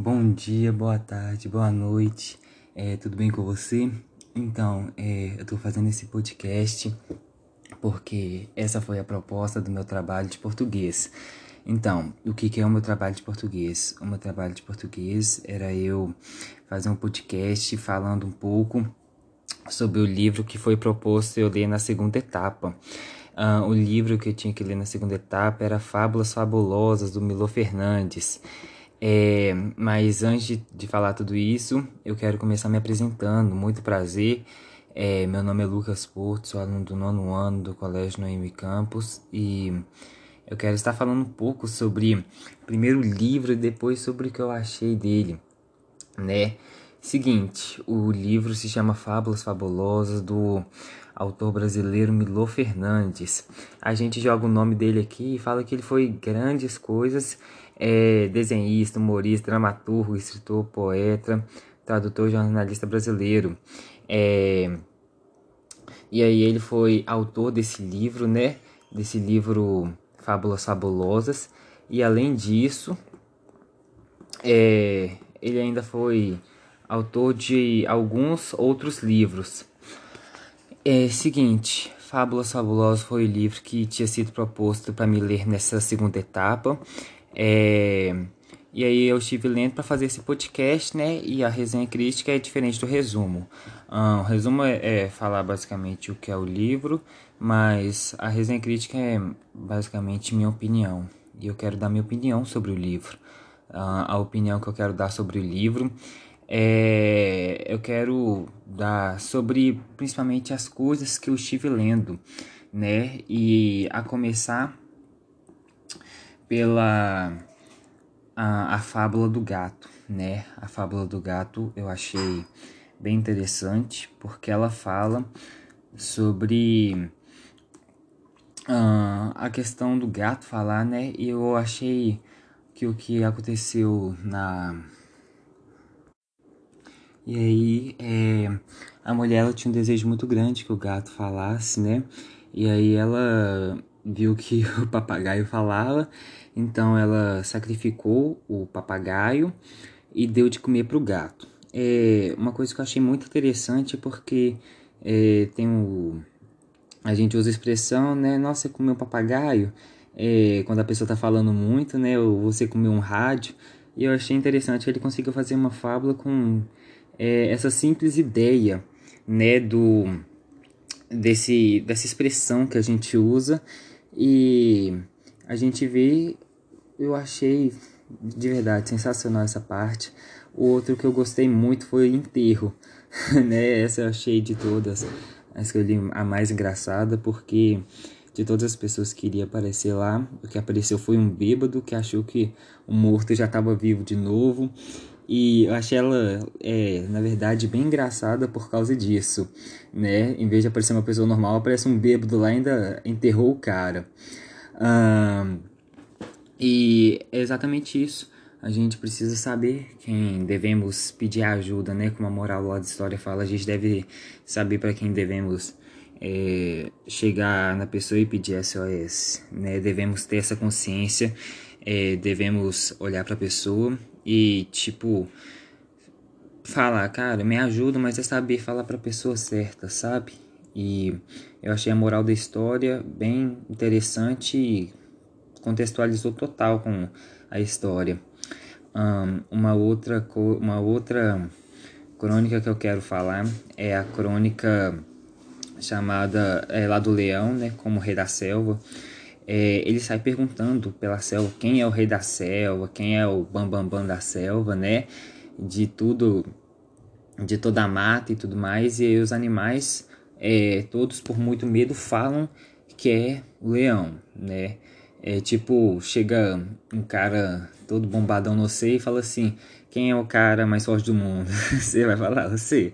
Bom dia, boa tarde, boa noite. É, tudo bem com você? Então, é, eu tô fazendo esse podcast porque essa foi a proposta do meu trabalho de português. Então, o que, que é o meu trabalho de português? O meu trabalho de português era eu fazer um podcast falando um pouco sobre o livro que foi proposto eu ler na segunda etapa. Uh, o livro que eu tinha que ler na segunda etapa era Fábulas Fabulosas, do Milo Fernandes. É, mas antes de, falar tudo isso, eu quero começar me apresentando. Muito prazer. É, meu nome é Lucas Porto, sou aluno do nono ano do Colégio Noemi Campos e eu quero estar falando um pouco sobre primeiro o livro e depois sobre o que eu achei dele, né? Seguinte, o livro se chama Fábulas Fabulosas do autor brasileiro Milo Fernandes. A gente joga o nome dele aqui e fala que ele foi grandes coisas é desenhista, humorista, dramaturgo, escritor, poeta, tradutor jornalista brasileiro. É... E aí ele foi autor desse livro, né? Desse livro Fábulas Fabulosas. E além disso, é... ele ainda foi autor de alguns outros livros. É seguinte, Fábulas Fabulosas foi o livro que tinha sido proposto para me ler nessa segunda etapa. É, e aí eu estive lendo para fazer esse podcast, né? E a resenha crítica é diferente do resumo. Um, o resumo é, é, falar basicamente o que é o livro, mas a resenha crítica é basicamente minha opinião. E eu quero dar minha opinião sobre o livro. A opinião que eu quero dar sobre o livro é, eu quero dar sobre principalmente as coisas que eu estive lendo, né? E a começar pela a, a fábula do gato, né? A fábula do gato eu achei bem interessante porque ela fala sobre uh, a questão do gato falar, né? E eu achei que o que aconteceu na e aí é, a mulher ela tinha um desejo muito grande que o gato falasse, né? E aí ela viu que o papagaio falava, então ela sacrificou o papagaio e deu de comer para o gato. É uma coisa que eu achei muito interessante porque é, tem o a gente usa a expressão, né? Nossa, comeu um papagaio? É, quando a pessoa está falando muito, né? Ou você comeu um rádio. E eu achei interessante que ele conseguiu fazer uma fábula com é, essa simples ideia, né? Do desse dessa expressão que a gente usa e a gente vê, eu achei de verdade sensacional essa parte. O outro que eu gostei muito foi o enterro, né? Essa eu achei de todas, eu li a mais engraçada, porque de todas as pessoas que iriam aparecer lá, o que apareceu foi um bêbado que achou que o morto já estava vivo de novo. E eu achei ela, é, na verdade, bem engraçada por causa disso, né? Em vez de aparecer uma pessoa normal, aparece um bêbado lá e ainda enterrou o cara. Um, e é exatamente isso. A gente precisa saber quem devemos pedir ajuda, né? Como a moral lá da história fala, a gente deve saber para quem devemos é, chegar na pessoa e pedir SOS, né? Devemos ter essa consciência, é, devemos olhar para a pessoa e tipo falar, cara, me ajuda, mas é saber falar para a pessoa certa, sabe? E eu achei a moral da história bem interessante e contextualizou total com a história. Um, uma outra uma outra crônica que eu quero falar é a crônica chamada é, lá do leão, né, como rei da selva. É, ele sai perguntando pela selva quem é o rei da selva, quem é o bambambam bam, bam da selva, né, de tudo, de toda a mata e tudo mais. E aí os animais, é, todos por muito medo, falam que é o leão, né. É tipo, chega um cara todo bombadão no você e fala assim: quem é o cara mais forte do mundo? você vai falar, você.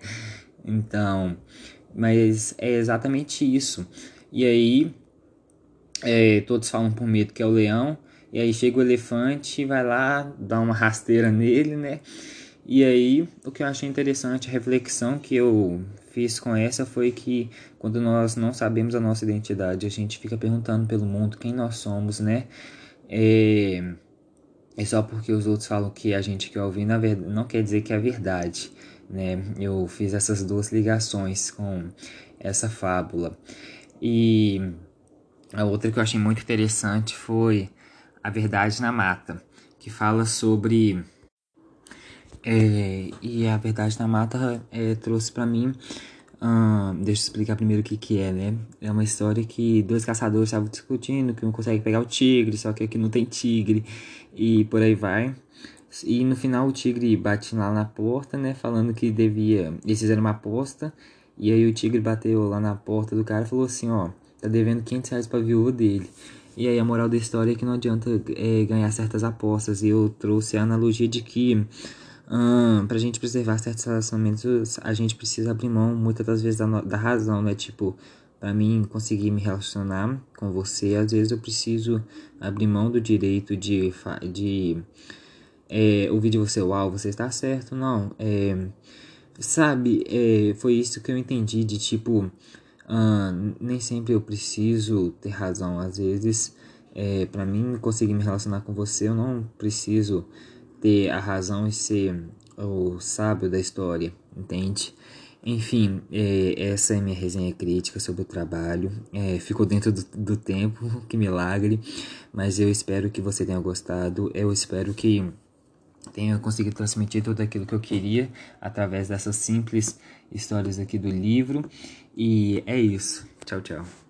Então, mas é exatamente isso. E aí, é, todos falam por medo que é o leão. E aí chega o elefante e vai lá, dá uma rasteira nele, né? E aí, o que eu achei interessante, a reflexão que eu fiz com essa foi que quando nós não sabemos a nossa identidade, a gente fica perguntando pelo mundo quem nós somos, né? É, é só porque os outros falam que a gente quer ouvir, na verdade, não quer dizer que é verdade, né? Eu fiz essas duas ligações com essa fábula. E a outra que eu achei muito interessante foi A Verdade na Mata, que fala sobre. É, e a Verdade na Mata é, trouxe para mim. Hum, deixa eu explicar primeiro o que, que é, né? É uma história que dois caçadores estavam discutindo que um consegue pegar o tigre, só que aqui não tem tigre, e por aí vai. E no final o tigre bate lá na porta, né? Falando que devia. Eles fizeram uma aposta. E aí o tigre bateu lá na porta do cara e falou assim: Ó, tá devendo 500 reais pra viúva dele. E aí a moral da história é que não adianta é, ganhar certas apostas. E eu trouxe a analogia de que. Hum, pra gente preservar certos relacionamentos, a gente precisa abrir mão muitas das vezes da, da razão, né? Tipo, para mim conseguir me relacionar com você, às vezes eu preciso abrir mão do direito de, de é, ouvir de você, uau, você está certo, não. É, sabe, é, foi isso que eu entendi de tipo, uh, nem sempre eu preciso ter razão. Às vezes, é, para mim conseguir me relacionar com você, eu não preciso ter a razão e ser o sábio da história, entende? Enfim, é, essa é minha resenha crítica sobre o trabalho. É, ficou dentro do, do tempo, que milagre. Mas eu espero que você tenha gostado. Eu espero que tenha conseguido transmitir tudo aquilo que eu queria através dessas simples histórias aqui do livro. E é isso. Tchau, tchau.